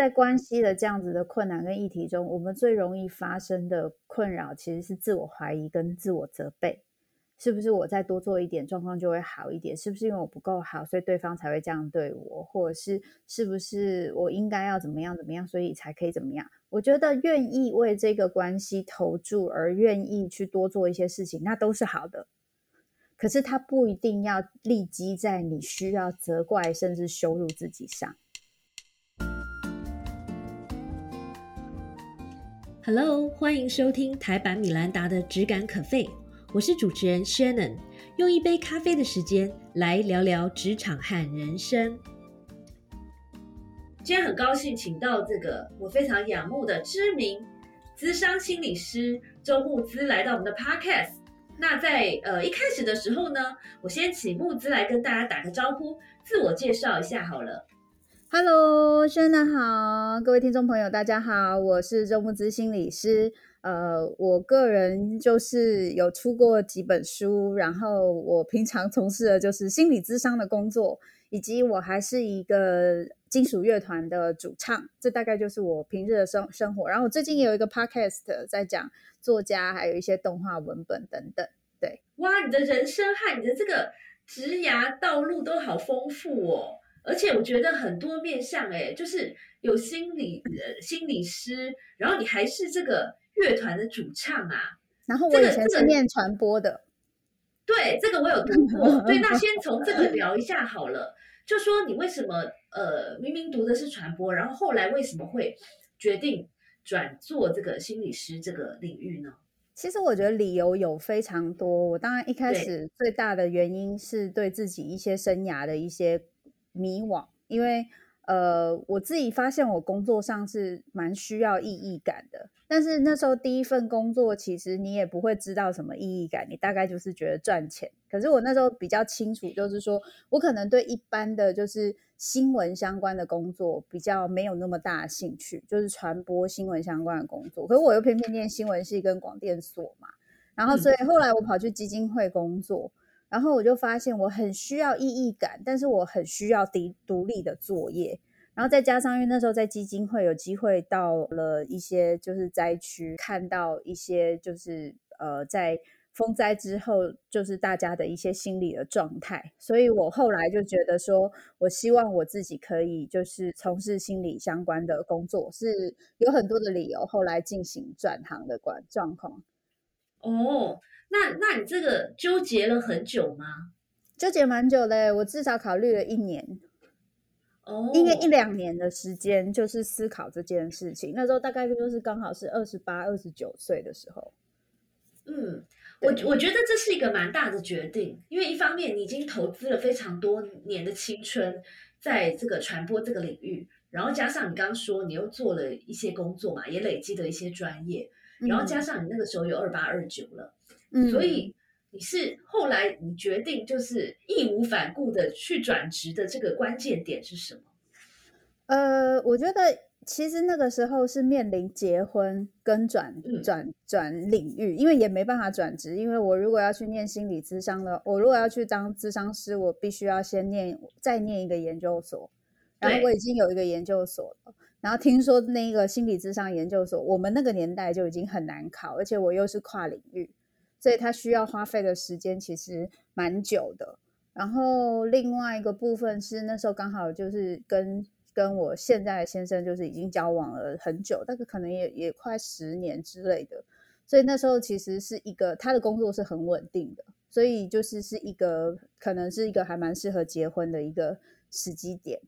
在关系的这样子的困难跟议题中，我们最容易发生的困扰其实是自我怀疑跟自我责备。是不是我再多做一点，状况就会好一点？是不是因为我不够好，所以对方才会这样对我？或者是是不是我应该要怎么样怎么样，所以才可以怎么样？我觉得愿意为这个关系投注，而愿意去多做一些事情，那都是好的。可是他不一定要立即在你需要责怪甚至羞辱自己上。Hello，欢迎收听台版米兰达的质感可废。我是主持人 Shannon，用一杯咖啡的时间来聊聊职场和人生。今天很高兴请到这个我非常仰慕的知名资商心理师周木之来到我们的 Podcast。那在呃一开始的时候呢，我先请木之来跟大家打个招呼，自我介绍一下好了。Hello，兄弟好，各位听众朋友大家好，我是周木之心理师。呃，我个人就是有出过几本书，然后我平常从事的就是心理咨商的工作，以及我还是一个金属乐团的主唱，这大概就是我平日的生生活。然后我最近也有一个 podcast 在讲作家，还有一些动画文本等等。对，哇，你的人生和你的这个职涯道路都好丰富哦，而且我觉得很多面向，哎，就是有心理呃心理师，然后你还是这个。乐团的主唱啊，然后我以前是念传播的，对，这个我有读过。对，那先从这个聊一下好了。就说你为什么呃明明读的是传播，然后后来为什么会决定转做这个心理师这个领域呢？其实我觉得理由有非常多。我当然一开始最大的原因是对自己一些生涯的一些迷惘，因为。呃，我自己发现我工作上是蛮需要意义感的，但是那时候第一份工作其实你也不会知道什么意义感，你大概就是觉得赚钱。可是我那时候比较清楚，就是说我可能对一般的就是新闻相关的工作比较没有那么大兴趣，就是传播新闻相关的工作。可是我又偏偏念新闻系跟广电所嘛，然后所以后来我跑去基金会工作。然后我就发现我很需要意义感，但是我很需要独独立的作业。然后再加上，因为那时候在基金会有机会到了一些就是灾区，看到一些就是呃在风灾之后，就是大家的一些心理的状态。所以我后来就觉得说，我希望我自己可以就是从事心理相关的工作，是有很多的理由。后来进行转行的关状况。哦。那那你这个纠结了很久吗？纠结蛮久嘞，我至少考虑了一年，哦，应该一两年的时间，就是思考这件事情。那时候大概就是刚好是二十八、二十九岁的时候。嗯，我我觉得这是一个蛮大的决定，因为一方面你已经投资了非常多年的青春在这个传播这个领域，然后加上你刚刚说你又做了一些工作嘛，也累积了一些专业，然后加上你那个时候有二八二九了。所以你是后来你决定就是义无反顾的去转职的这个关键点是什么？呃，我觉得其实那个时候是面临结婚跟转转转领域，因为也没办法转职，因为我如果要去念心理咨商的，我如果要去当咨商师，我必须要先念再念一个研究所，然后我已经有一个研究所了，然后听说那个心理咨商研究所，我们那个年代就已经很难考，而且我又是跨领域。所以他需要花费的时间其实蛮久的。然后另外一个部分是那时候刚好就是跟跟我现在的先生就是已经交往了很久，大概可能也也快十年之类的。所以那时候其实是一个他的工作是很稳定的，所以就是是一个可能是一个还蛮适合结婚的一个时机点。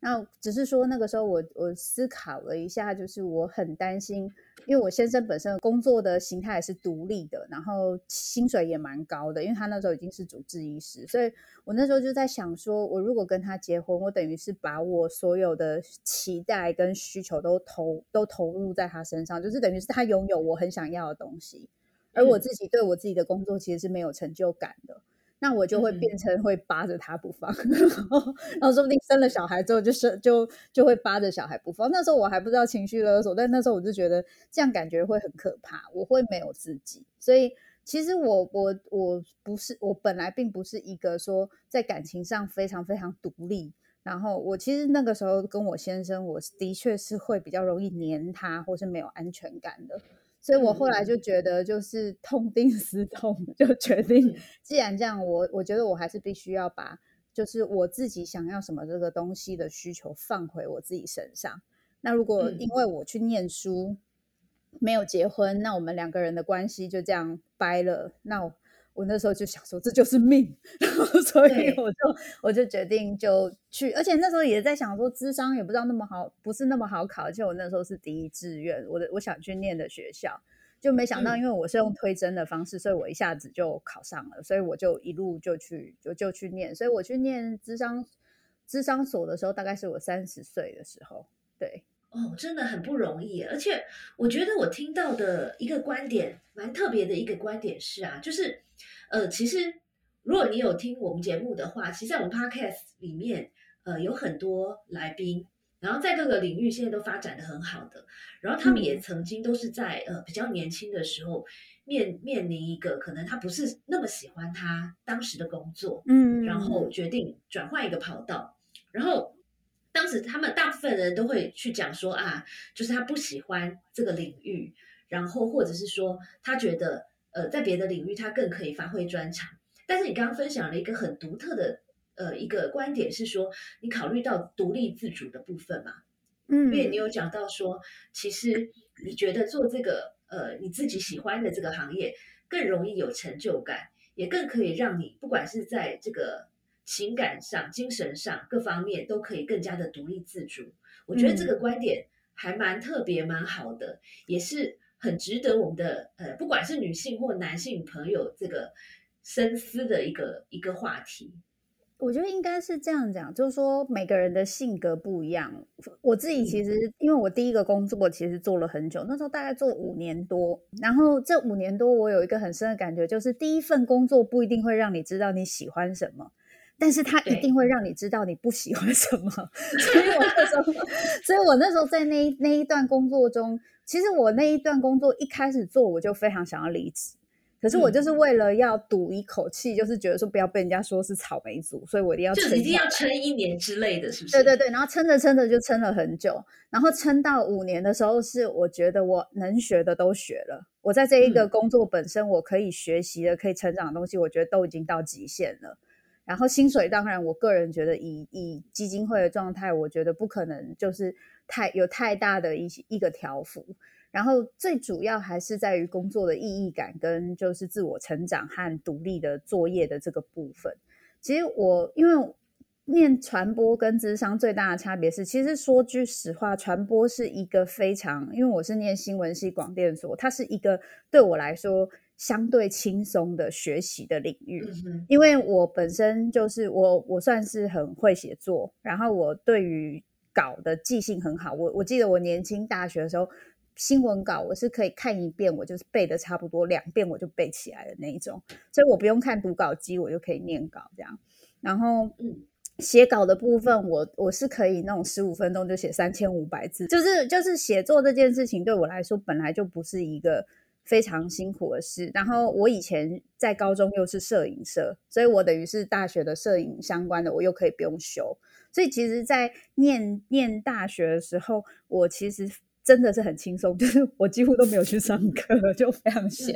那只是说那个时候我我思考了一下，就是我很担心。因为我先生本身工作的形态是独立的，然后薪水也蛮高的，因为他那时候已经是主治医师，所以我那时候就在想说，我如果跟他结婚，我等于是把我所有的期待跟需求都投都投入在他身上，就是等于是他拥有我很想要的东西，而我自己对我自己的工作其实是没有成就感的。那我就会变成会扒着他不放，然后说不定生了小孩之后就生就就会扒着小孩不放。那时候我还不知道情绪勒索，但那时候我就觉得这样感觉会很可怕，我会没有自己。所以其实我我我不是我本来并不是一个说在感情上非常非常独立。然后我其实那个时候跟我先生，我的确是会比较容易黏他，或是没有安全感的。所以我后来就觉得，就是痛定思痛，就决定，既然这样，我我觉得我还是必须要把，就是我自己想要什么这个东西的需求放回我自己身上。那如果因为我去念书，没有结婚，那我们两个人的关系就这样掰了。那。我那时候就想说，这就是命，然后所以我就我就决定就去，而且那时候也在想说，智商也不知道那么好，不是那么好考，而且我那时候是第一志愿，我的我想去念的学校，就没想到，因为我是用推甄的方式，所以我一下子就考上了，所以我就一路就去就就去念，所以我去念智商智商所的时候，大概是我三十岁的时候，对。哦，真的很不容易，而且我觉得我听到的一个观点蛮特别的一个观点是啊，就是，呃，其实如果你有听我们节目的话，其实在我们 podcast 里面，呃，有很多来宾，然后在各个领域现在都发展的很好的，然后他们也曾经都是在呃比较年轻的时候面面临一个可能他不是那么喜欢他当时的工作，嗯，然。后决定转换一个跑道，然后。当时他们大部分人都会去讲说啊，就是他不喜欢这个领域，然后或者是说他觉得呃在别的领域他更可以发挥专长。但是你刚刚分享了一个很独特的呃一个观点是说，你考虑到独立自主的部分嘛，嗯，因为你有讲到说，其实你觉得做这个呃你自己喜欢的这个行业更容易有成就感，也更可以让你不管是在这个。情感上、精神上各方面都可以更加的独立自主。我觉得这个观点还蛮特别、蛮好的，也是很值得我们的呃，不管是女性或男性朋友这个深思的一个一个话题。我觉得应该是这样讲，就是说每个人的性格不一样。我自己其实，因为我第一个工作其实做了很久，那时候大概做五年多，然后这五年多我有一个很深的感觉，就是第一份工作不一定会让你知道你喜欢什么。但是他一定会让你知道你不喜欢什么，所以我那时候，所以我那时候在那那一段工作中，其实我那一段工作一开始做，我就非常想要离职，可是我就是为了要赌一口气，就是觉得说不要被人家说是草莓族，所以我一定要撑，一定要撑一年之类的是不是？对对对，然后撑着撑着就撑了很久，然后撑到五年的时候，是我觉得我能学的都学了，我在这一个工作本身我可以学习的、可以成长的东西，我觉得都已经到极限了。然后薪水当然，我个人觉得以以基金会的状态，我觉得不可能就是太有太大的一一个条幅。然后最主要还是在于工作的意义感跟就是自我成长和独立的作业的这个部分。其实我因为念传播跟智商最大的差别是，其实说句实话，传播是一个非常，因为我是念新闻系广电所，它是一个对我来说。相对轻松的学习的领域，因为我本身就是我，我算是很会写作，然后我对于稿的记性很好。我我记得我年轻大学的时候，新闻稿我是可以看一遍，我就是背的差不多两遍我就背起来的那一种，所以我不用看读稿机，我就可以念稿这样。然后写稿的部分，我我是可以那种十五分钟就写三千五百字，就是就是写作这件事情对我来说本来就不是一个。非常辛苦的事。然后我以前在高中又是摄影社，所以我等于是大学的摄影相关的，我又可以不用修。所以其实，在念念大学的时候，我其实真的是很轻松，就是我几乎都没有去上课，就非常闲。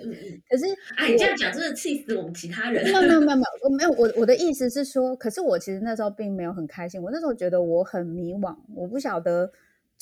可是，哎，你这样讲真的气死我们其他人。没有没有 没有没有，我没有我我的意思是说，可是我其实那时候并没有很开心。我那时候觉得我很迷惘，我不晓得。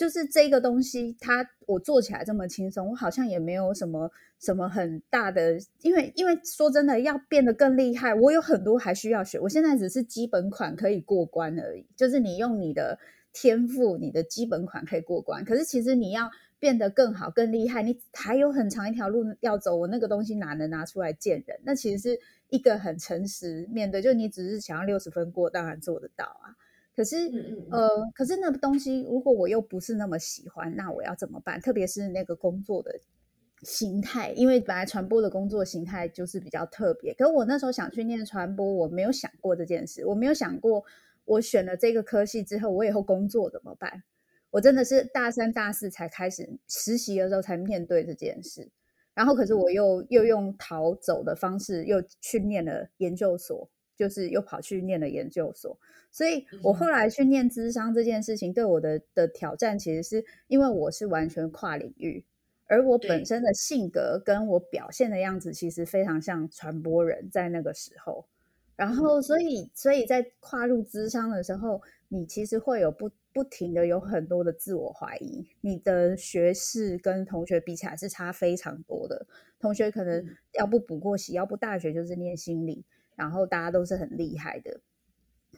就是这个东西，它我做起来这么轻松，我好像也没有什么什么很大的，因为因为说真的，要变得更厉害，我有很多还需要学。我现在只是基本款可以过关而已，就是你用你的天赋，你的基本款可以过关。可是其实你要变得更好、更厉害，你还有很长一条路要走。我那个东西哪能拿出来见人？那其实是一个很诚实面对，就你只是想要六十分过，当然做得到啊。可是，呃，可是那个东西，如果我又不是那么喜欢，那我要怎么办？特别是那个工作的形态，因为本来传播的工作形态就是比较特别。可我那时候想去念传播，我没有想过这件事，我没有想过我选了这个科系之后，我以后工作怎么办？我真的是大三、大四才开始实习的时候才面对这件事。然后，可是我又又用逃走的方式又去念了研究所。就是又跑去念了研究所。所以我后来去念智商这件事情，对我的的挑战，其实是因为我是完全跨领域，而我本身的性格跟我表现的样子，其实非常像传播人，在那个时候。然后，所以，所以在跨入智商的时候，你其实会有不不停的有很多的自我怀疑。你的学士跟同学比起来是差非常多的，同学可能要不补过习，要不大学就是念心理，然后大家都是很厉害的。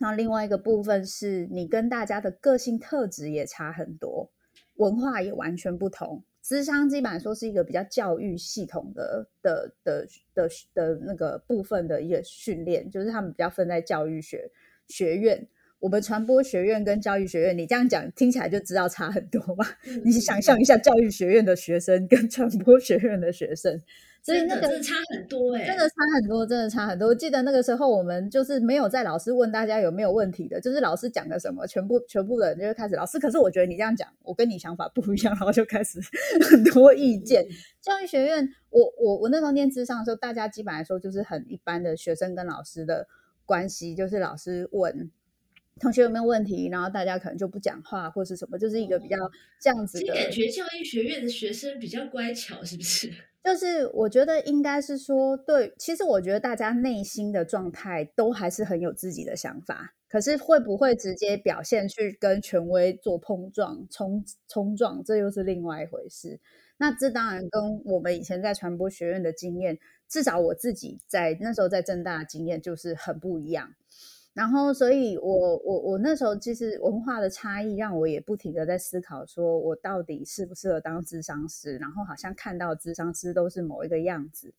那另外一个部分是你跟大家的个性特质也差很多，文化也完全不同。智商基本上说是一个比较教育系统的的的的的那个部分的一个训练，就是他们比较分在教育学学院。我们传播学院跟教育学院，你这样讲听起来就知道差很多嘛？你想象一下，教育学院的学生跟传播学院的学生。所以那个差很多哎，真的差很多，真的差很多。我记得那个时候我们就是没有在老师问大家有没有问题的，就是老师讲的什么，全部全部的人就会开始老师。可是我觉得你这样讲，我跟你想法不一样，然后就开始很多意见。教育学院，我我我那时候念智商的时候，大家基本来说就是很一般的学生跟老师的关系，就是老师问同学有没有问题，然后大家可能就不讲话或是什么，就是一个比较这样子的。感觉教育学院的学生比较乖巧，是不是？就是我觉得应该是说，对，其实我觉得大家内心的状态都还是很有自己的想法，可是会不会直接表现去跟权威做碰撞、冲冲撞，这又是另外一回事。那这当然跟我们以前在传播学院的经验，至少我自己在那时候在正大的经验就是很不一样。然后，所以我我我那时候其实文化的差异让我也不停的在思考，说我到底适不适合当智商师？然后好像看到智商师都是某一个样子，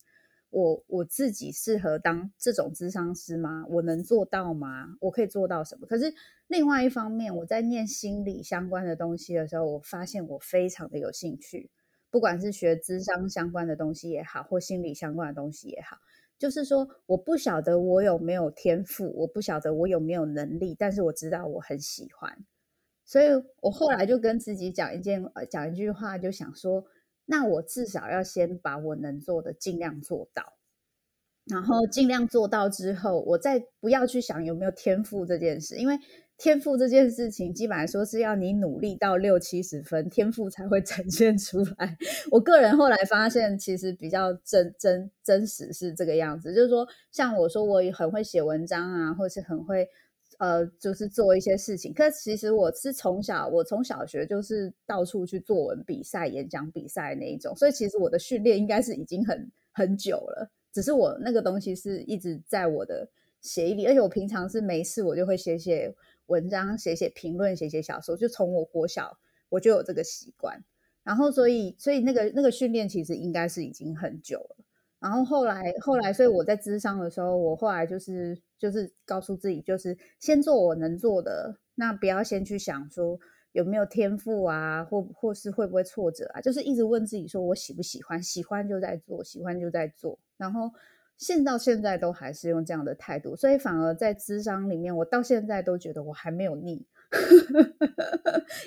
我我自己适合当这种智商师吗？我能做到吗？我可以做到什么？可是另外一方面，我在念心理相关的东西的时候，我发现我非常的有兴趣，不管是学智商相关的东西也好，或心理相关的东西也好。就是说，我不晓得我有没有天赋，我不晓得我有没有能力，但是我知道我很喜欢，所以我后来就跟自己讲一件，讲一句话，就想说，那我至少要先把我能做的尽量做到，然后尽量做到之后，我再不要去想有没有天赋这件事，因为。天赋这件事情，基本上说是要你努力到六七十分，天赋才会呈现出来。我个人后来发现，其实比较真真真实是这个样子，就是说，像我说我也很会写文章啊，或是很会呃，就是做一些事情。可其实我是从小，我从小学就是到处去作文比赛、演讲比赛那一种，所以其实我的训练应该是已经很很久了，只是我那个东西是一直在我的协议里，而且我平常是没事我就会写写。文章写写评论写写小说，就从我国小我就有这个习惯，然后所以所以那个那个训练其实应该是已经很久了，然后后来后来，所以我在智商的时候，我后来就是就是告诉自己，就是先做我能做的，那不要先去想说有没有天赋啊，或或是会不会挫折啊，就是一直问自己说我喜不喜欢，喜欢就在做，喜欢就在做，然后。现到现在都还是用这样的态度，所以反而在智商里面，我到现在都觉得我还没有腻，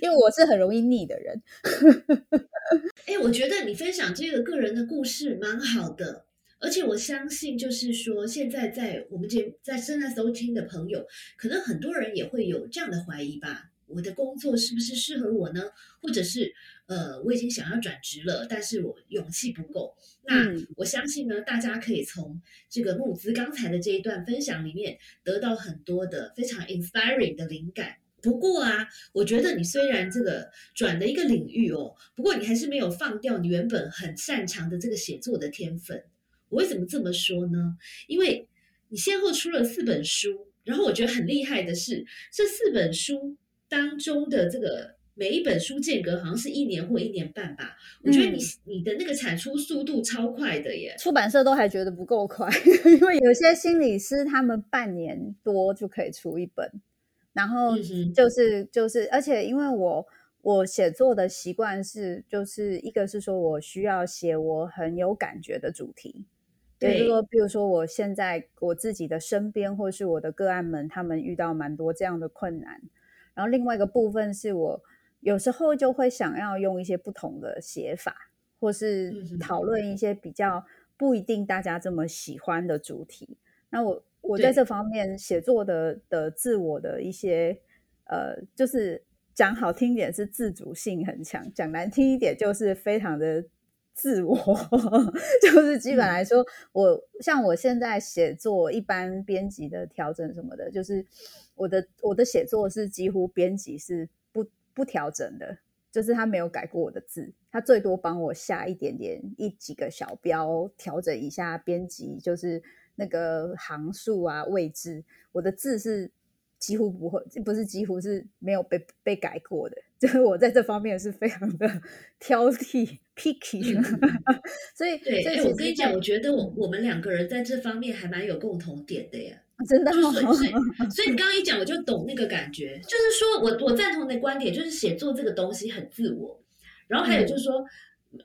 因为我是很容易腻的人。哎，我觉得你分享这个个人的故事蛮好的，而且我相信，就是说现在在我们这在正在收听的朋友，可能很多人也会有这样的怀疑吧。我的工作是不是适合我呢？或者是呃，我已经想要转职了，但是我勇气不够。那我相信呢，大家可以从这个木子刚才的这一段分享里面得到很多的非常 inspiring 的灵感。不过啊，我觉得你虽然这个转了一个领域哦，不过你还是没有放掉你原本很擅长的这个写作的天分。我为什么这么说呢？因为你先后出了四本书，然后我觉得很厉害的是这四本书。当中的这个每一本书间隔好像是一年或一年半吧，我觉得你你的那个产出速度超快的耶，出版社都还觉得不够快，因为有些心理师他们半年多就可以出一本，然后就是就是，而且因为我我写作的习惯是，就是一个是说我需要写我很有感觉的主题，就是说比如说我现在我自己的身边或是我的个案们，他们遇到蛮多这样的困难。然后另外一个部分是我有时候就会想要用一些不同的写法，或是讨论一些比较不一定大家这么喜欢的主题。那我我在这方面写作的的自我的一些呃，就是讲好听一点是自主性很强，讲难听一点就是非常的自我。就是基本来说，我像我现在写作一般编辑的调整什么的，就是我的我的写作是几乎编辑是不不调整的。就是他没有改过我的字，他最多帮我下一点点一几个小标，调整一下编辑，就是那个行数啊位置。我的字是几乎不会，不是几乎是没有被被改过的。就是我在这方面是非常的挑剔 picky，所以对，哎，我跟你讲，我觉得我我们两个人在这方面还蛮有共同点的呀。真的，所以所以你刚刚一讲，我就懂那个感觉。就是说我我赞同的观点，就是写作这个东西很自我。然后还有就是说，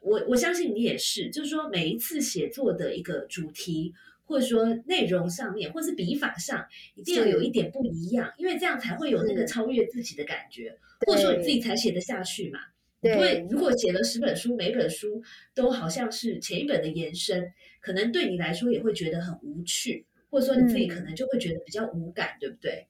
我我相信你也是，就是说每一次写作的一个主题，或者说内容上面，或是笔法上，一定要有一点不一样，因为这样才会有那个超越自己的感觉，或者说你自己才写得下去嘛。对，如果写了十本书，每本书都好像是前一本的延伸，可能对你来说也会觉得很无趣。或者说你自己可能就会觉得比较无感，对不对？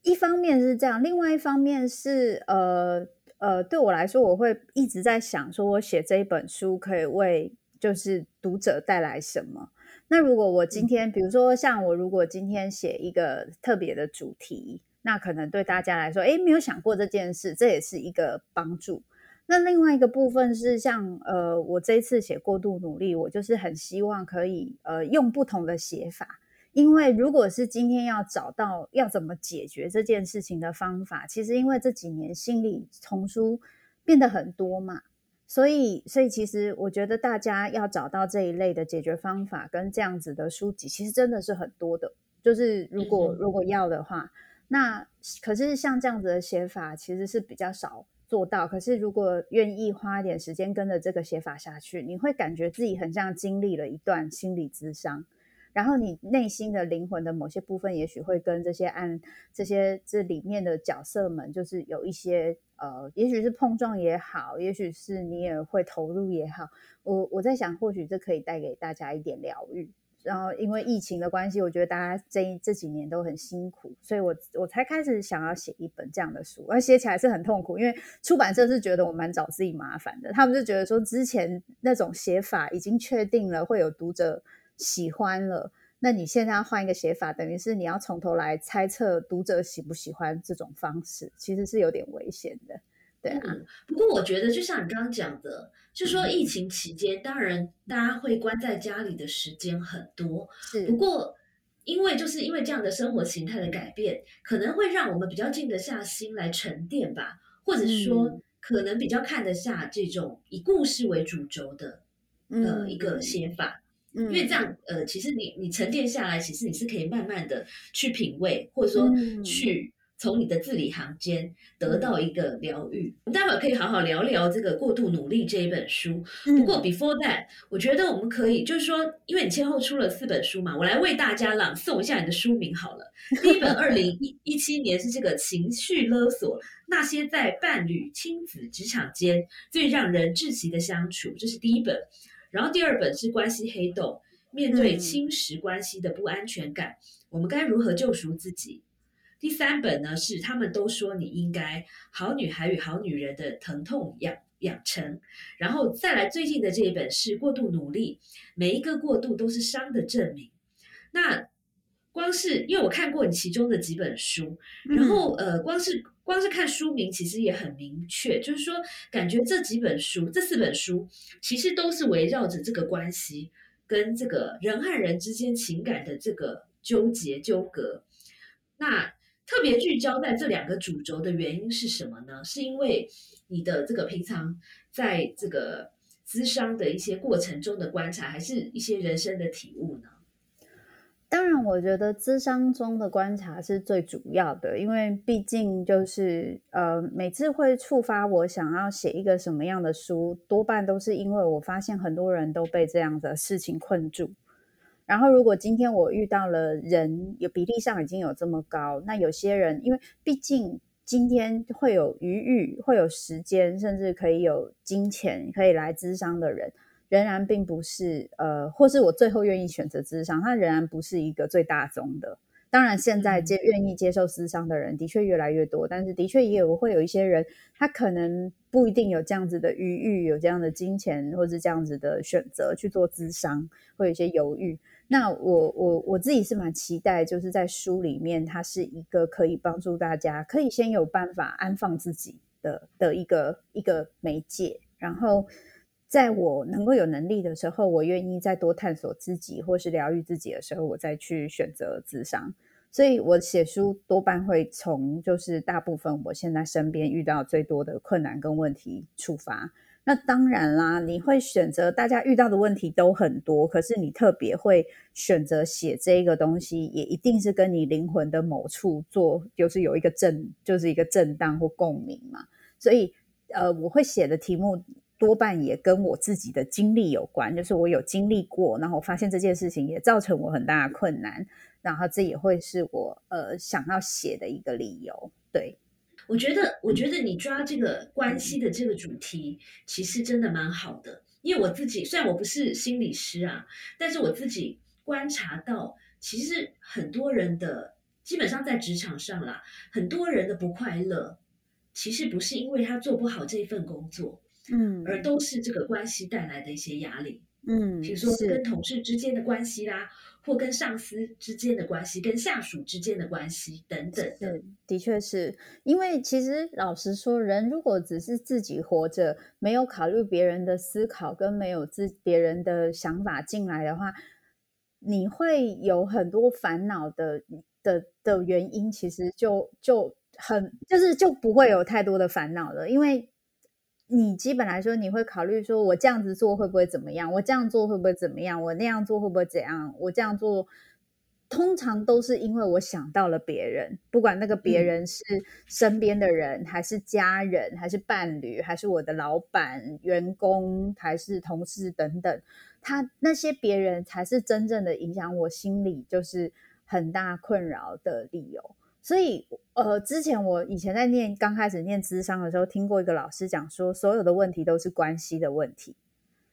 一方面是这样，另外一方面是呃呃，对我来说，我会一直在想，说我写这一本书可以为就是读者带来什么。那如果我今天，比如说像我如果今天写一个特别的主题，那可能对大家来说，哎，没有想过这件事，这也是一个帮助。那另外一个部分是像呃，我这一次写过度努力，我就是很希望可以呃用不同的写法。因为如果是今天要找到要怎么解决这件事情的方法，其实因为这几年心理丛书变得很多嘛，所以所以其实我觉得大家要找到这一类的解决方法跟这样子的书籍，其实真的是很多的。就是如果如果要的话，那可是像这样子的写法其实是比较少做到。可是如果愿意花一点时间跟着这个写法下去，你会感觉自己很像经历了一段心理咨商。然后你内心的灵魂的某些部分，也许会跟这些按这些这里面的角色们，就是有一些呃，也许是碰撞也好，也许是你也会投入也好。我我在想，或许这可以带给大家一点疗愈。然后因为疫情的关系，我觉得大家这这几年都很辛苦，所以我我才开始想要写一本这样的书。而写起来是很痛苦，因为出版社是觉得我蛮找自己麻烦的，他们就觉得说之前那种写法已经确定了会有读者。喜欢了，那你现在要换一个写法，等于是你要从头来猜测读者喜不喜欢这种方式，其实是有点危险的，对啊。不过我觉得，就像你刚刚讲的，就说疫情期间，当然大家会关在家里的时间很多，是。不过因为就是因为这样的生活形态的改变，可能会让我们比较静得下心来沉淀吧，或者是说，可能比较看得下这种以故事为主轴的呃一个写法。因为这样，呃，其实你你沉淀下来，其实你是可以慢慢的去品味，或者说去从你的字里行间得到一个疗愈。我们待会儿可以好好聊聊这个过度努力这一本书。不过 before that，我觉得我们可以就是说，因为你先后出了四本书嘛，我来为大家朗诵一下你的书名好了。第一本二零一一七年是这个情绪勒索，那些在伴侣、亲子、职场间最让人窒息的相处，这是第一本。然后第二本是关系黑洞，面对侵蚀关系的不安全感，我们该如何救赎自己？第三本呢是他们都说你应该好女孩与好女人的疼痛养养成，然后再来最近的这一本是过度努力，每一个过度都是伤的证明。那光是因为我看过你其中的几本书，然后呃，光是。光是看书名，其实也很明确，就是说，感觉这几本书，这四本书，其实都是围绕着这个关系跟这个人和人之间情感的这个纠结纠葛。那特别聚焦在这两个主轴的原因是什么呢？是因为你的这个平常在这个咨商的一些过程中的观察，还是一些人生的体悟呢？当然，我觉得智商中的观察是最主要的，因为毕竟就是呃，每次会触发我想要写一个什么样的书，多半都是因为我发现很多人都被这样的事情困住。然后，如果今天我遇到了人有比例上已经有这么高，那有些人因为毕竟今天会有余裕、会有时间，甚至可以有金钱可以来咨商的人。仍然并不是呃，或是我最后愿意选择咨商，他仍然不是一个最大宗的。当然，现在接愿意接受私商的人的确越来越多，但是的确也有会有一些人，他可能不一定有这样子的余裕，有这样的金钱，或是这样子的选择去做咨商，会有一些犹豫。那我我我自己是蛮期待，就是在书里面，它是一个可以帮助大家，可以先有办法安放自己的的一个一个媒介，然后在我能够有能力的时候，我愿意再多探索自己或是疗愈自己的时候，我再去选择自商。所以我写书多半会从就是大部分我现在身边遇到最多的困难跟问题出发。那当然啦，你会选择大家遇到的问题都很多，可是你特别会选择写这个东西，也一定是跟你灵魂的某处做，就是有一个震，就是一个震荡或共鸣嘛。所以呃，我会写的题目多半也跟我自己的经历有关，就是我有经历过，然后我发现这件事情也造成我很大的困难。然后这也会是我呃想要写的一个理由。对，我觉得，我觉得你抓这个关系的这个主题，其实真的蛮好的。因为我自己虽然我不是心理师啊，但是我自己观察到，其实很多人的基本上在职场上啦，很多人的不快乐，其实不是因为他做不好这份工作，嗯，而都是这个关系带来的一些压力，嗯，比如说跟同事之间的关系啦。或跟上司之间的关系，跟下属之间的关系等等的，的确是因为其实老实说，人如果只是自己活着，没有考虑别人的思考，跟没有自别人的想法进来的话，你会有很多烦恼的的的原因，其实就就很就是就不会有太多的烦恼了，因为。你基本来说，你会考虑说，我这样子做会不会怎么样？我这样做会不会怎么样？我那样做会不会怎样？我这样做，通常都是因为我想到了别人，不管那个别人是身边的人，还是家人，还是伴侣，还是我的老板、员工，还是同事等等，他那些别人才是真正的影响我心里就是很大困扰的理由。所以，呃，之前我以前在念刚开始念智商的时候，听过一个老师讲说，所有的问题都是关系的问题。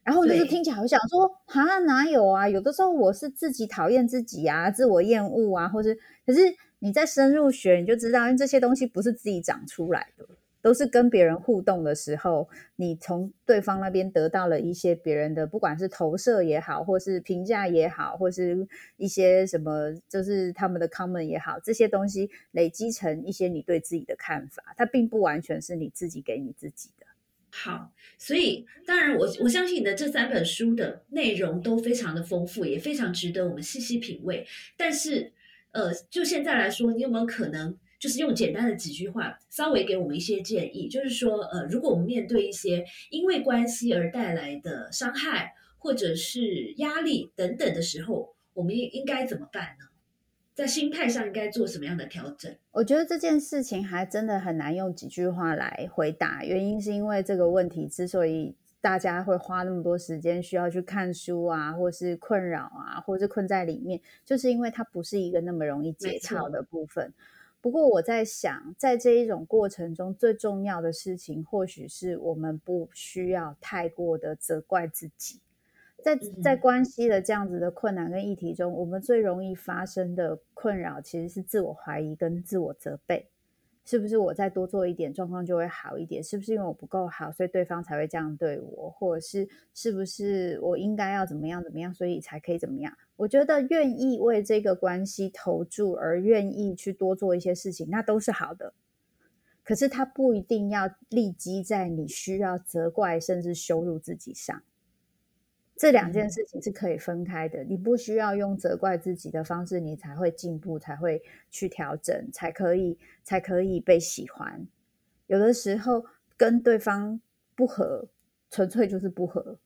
然后就是听起来，我想说，哈，哪有啊？有的时候我是自己讨厌自己啊，自我厌恶啊，或者，可是你在深入学，你就知道，因为这些东西不是自己长出来的。都是跟别人互动的时候，你从对方那边得到了一些别人的，不管是投射也好，或是评价也好，或是一些什么，就是他们的 comment 也好，这些东西累积成一些你对自己的看法，它并不完全是你自己给你自己的。好，所以当然我我相信你的这三本书的内容都非常的丰富，也非常值得我们细细品味。但是，呃，就现在来说，你有没有可能？就是用简单的几句话，稍微给我们一些建议。就是说，呃，如果我们面对一些因为关系而带来的伤害，或者是压力等等的时候，我们应应该怎么办呢？在心态上应该做什么样的调整？我觉得这件事情还真的很难用几句话来回答。原因是因为这个问题之所以大家会花那么多时间需要去看书啊，或是困扰啊，或是困在里面，就是因为它不是一个那么容易解套的部分。不过我在想，在这一种过程中，最重要的事情，或许是我们不需要太过的责怪自己。在在关系的这样子的困难跟议题中，我们最容易发生的困扰，其实是自我怀疑跟自我责备。是不是我再多做一点，状况就会好一点？是不是因为我不够好，所以对方才会这样对我？或者是是不是我应该要怎么样怎么样，所以才可以怎么样？我觉得愿意为这个关系投注，而愿意去多做一些事情，那都是好的。可是他不一定要立即在你需要责怪甚至羞辱自己上。这两件事情是可以分开的，你不需要用责怪自己的方式，你才会进步，才会去调整，才可以才可以被喜欢。有的时候跟对方不合，纯粹就是不合，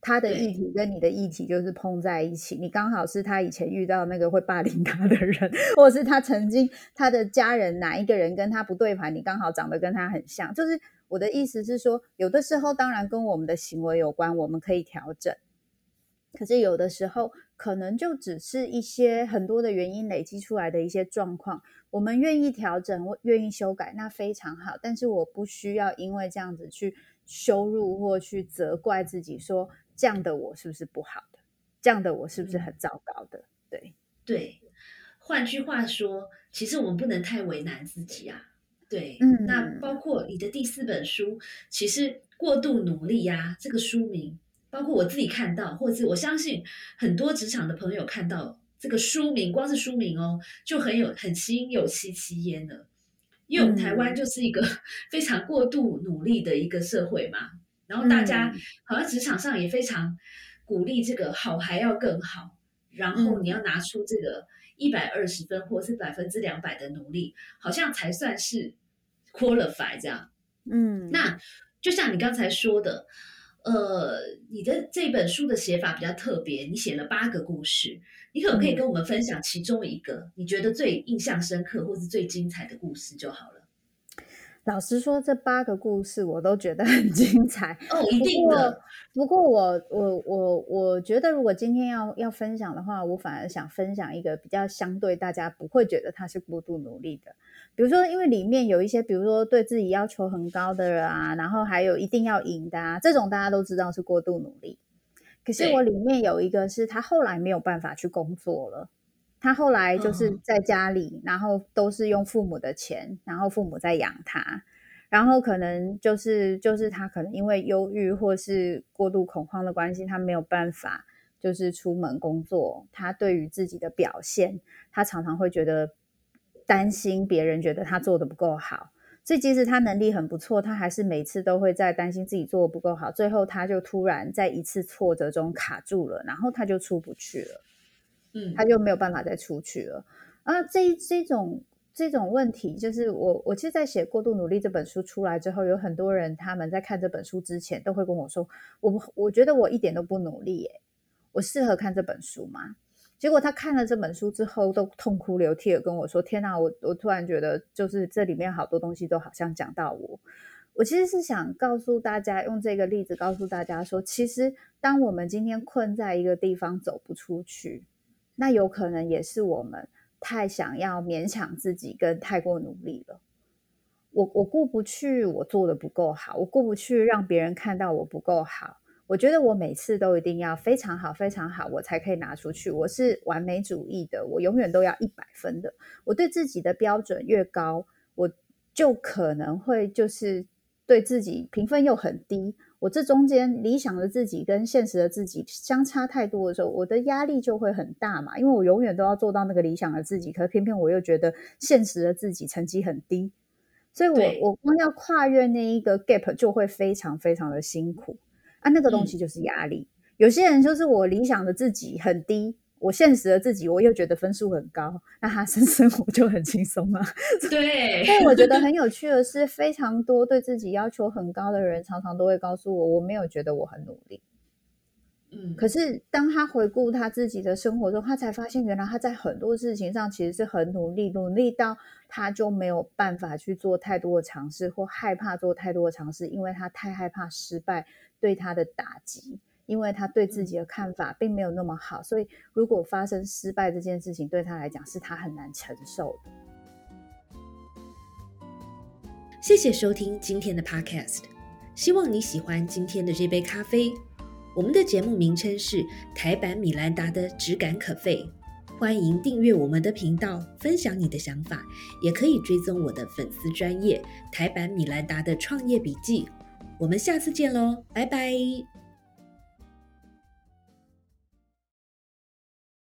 他的议题跟你的议题就是碰在一起，你刚好是他以前遇到那个会霸凌他的人，或者是他曾经他的家人哪一个人跟他不对盘，你刚好长得跟他很像。就是我的意思是说，有的时候当然跟我们的行为有关，我们可以调整。可是有的时候，可能就只是一些很多的原因累积出来的一些状况，我们愿意调整，愿意修改，那非常好。但是我不需要因为这样子去羞辱或去责怪自己，说这样的我是不是不好的？这样的我是不是很糟糕的？对对，换句话说，其实我们不能太为难自己啊。对，嗯，那包括你的第四本书，其实过度努力呀，这个书名，包括我自己看到，或者是我相信很多职场的朋友看到这个书名，光是书名哦，就很有很心有戚戚焉了。因为我们台湾就是一个 非常过度努力的一个社会嘛，然后大家好像职场上也非常鼓励这个好还要更好，然后你要拿出这个一百二十分或是百分之两百的努力，好像才算是 qualify 这样。嗯，那就像你刚才说的，呃，你的这本书的写法比较特别，你写了八个故事。你可不可以跟我们分享其中一个你觉得最印象深刻或是最精彩的故事就好了？老实说，这八个故事我都觉得很精彩 哦，一定的。不过我我我我觉得，如果今天要要分享的话，我反而想分享一个比较相对大家不会觉得他是过度努力的。比如说，因为里面有一些，比如说对自己要求很高的人啊，然后还有一定要赢的啊，这种大家都知道是过度努力。可是我里面有一个是他后来没有办法去工作了，他后来就是在家里，然后都是用父母的钱，然后父母在养他，然后可能就是就是他可能因为忧郁或是过度恐慌的关系，他没有办法就是出门工作，他对于自己的表现，他常常会觉得担心别人觉得他做的不够好。所以，即使他能力很不错，他还是每次都会在担心自己做的不够好。最后，他就突然在一次挫折中卡住了，然后他就出不去了。他就没有办法再出去了。啊，这这种这种问题，就是我我其实，在写《过度努力》这本书出来之后，有很多人他们在看这本书之前，都会跟我说：“我我觉得我一点都不努力，耶，我适合看这本书吗？”结果他看了这本书之后，都痛哭流涕的跟我说：“天哪，我我突然觉得，就是这里面好多东西都好像讲到我。我其实是想告诉大家，用这个例子告诉大家说，其实当我们今天困在一个地方走不出去，那有可能也是我们太想要勉强自己，跟太过努力了。我我过不去，我做的不够好，我过不去，让别人看到我不够好。”我觉得我每次都一定要非常好、非常好，我才可以拿出去。我是完美主义的，我永远都要一百分的。我对自己的标准越高，我就可能会就是对自己评分又很低。我这中间理想的自己跟现实的自己相差太多的时候，我的压力就会很大嘛。因为我永远都要做到那个理想的自己，可是偏偏我又觉得现实的自己成绩很低，所以我我光要跨越那一个 gap 就会非常非常的辛苦。啊，那个东西就是压力。有些人就是我理想的自己很低，我现实的自己我又觉得分数很高，那他生生活就很轻松啊。对。但我觉得很 有趣的是，非常多对自己要求很高的人，常常都会告诉我，我没有觉得我很努力。嗯。可是当他回顾他自己的生活中，他才发现，原来他在很多事情上其实是很努力，努力到他就没有办法去做太多的尝试，或害怕做太多的尝试，因为他太害怕失败。对他的打击，因为他对自己的看法并没有那么好，所以如果发生失败这件事情，对他来讲是他很难承受的。谢谢收听今天的 Podcast，希望你喜欢今天的这杯咖啡。我们的节目名称是台版米兰达的只感可废，欢迎订阅我们的频道，分享你的想法，也可以追踪我的粉丝专业台版米兰达的创业笔记。我们下次见喽，拜拜。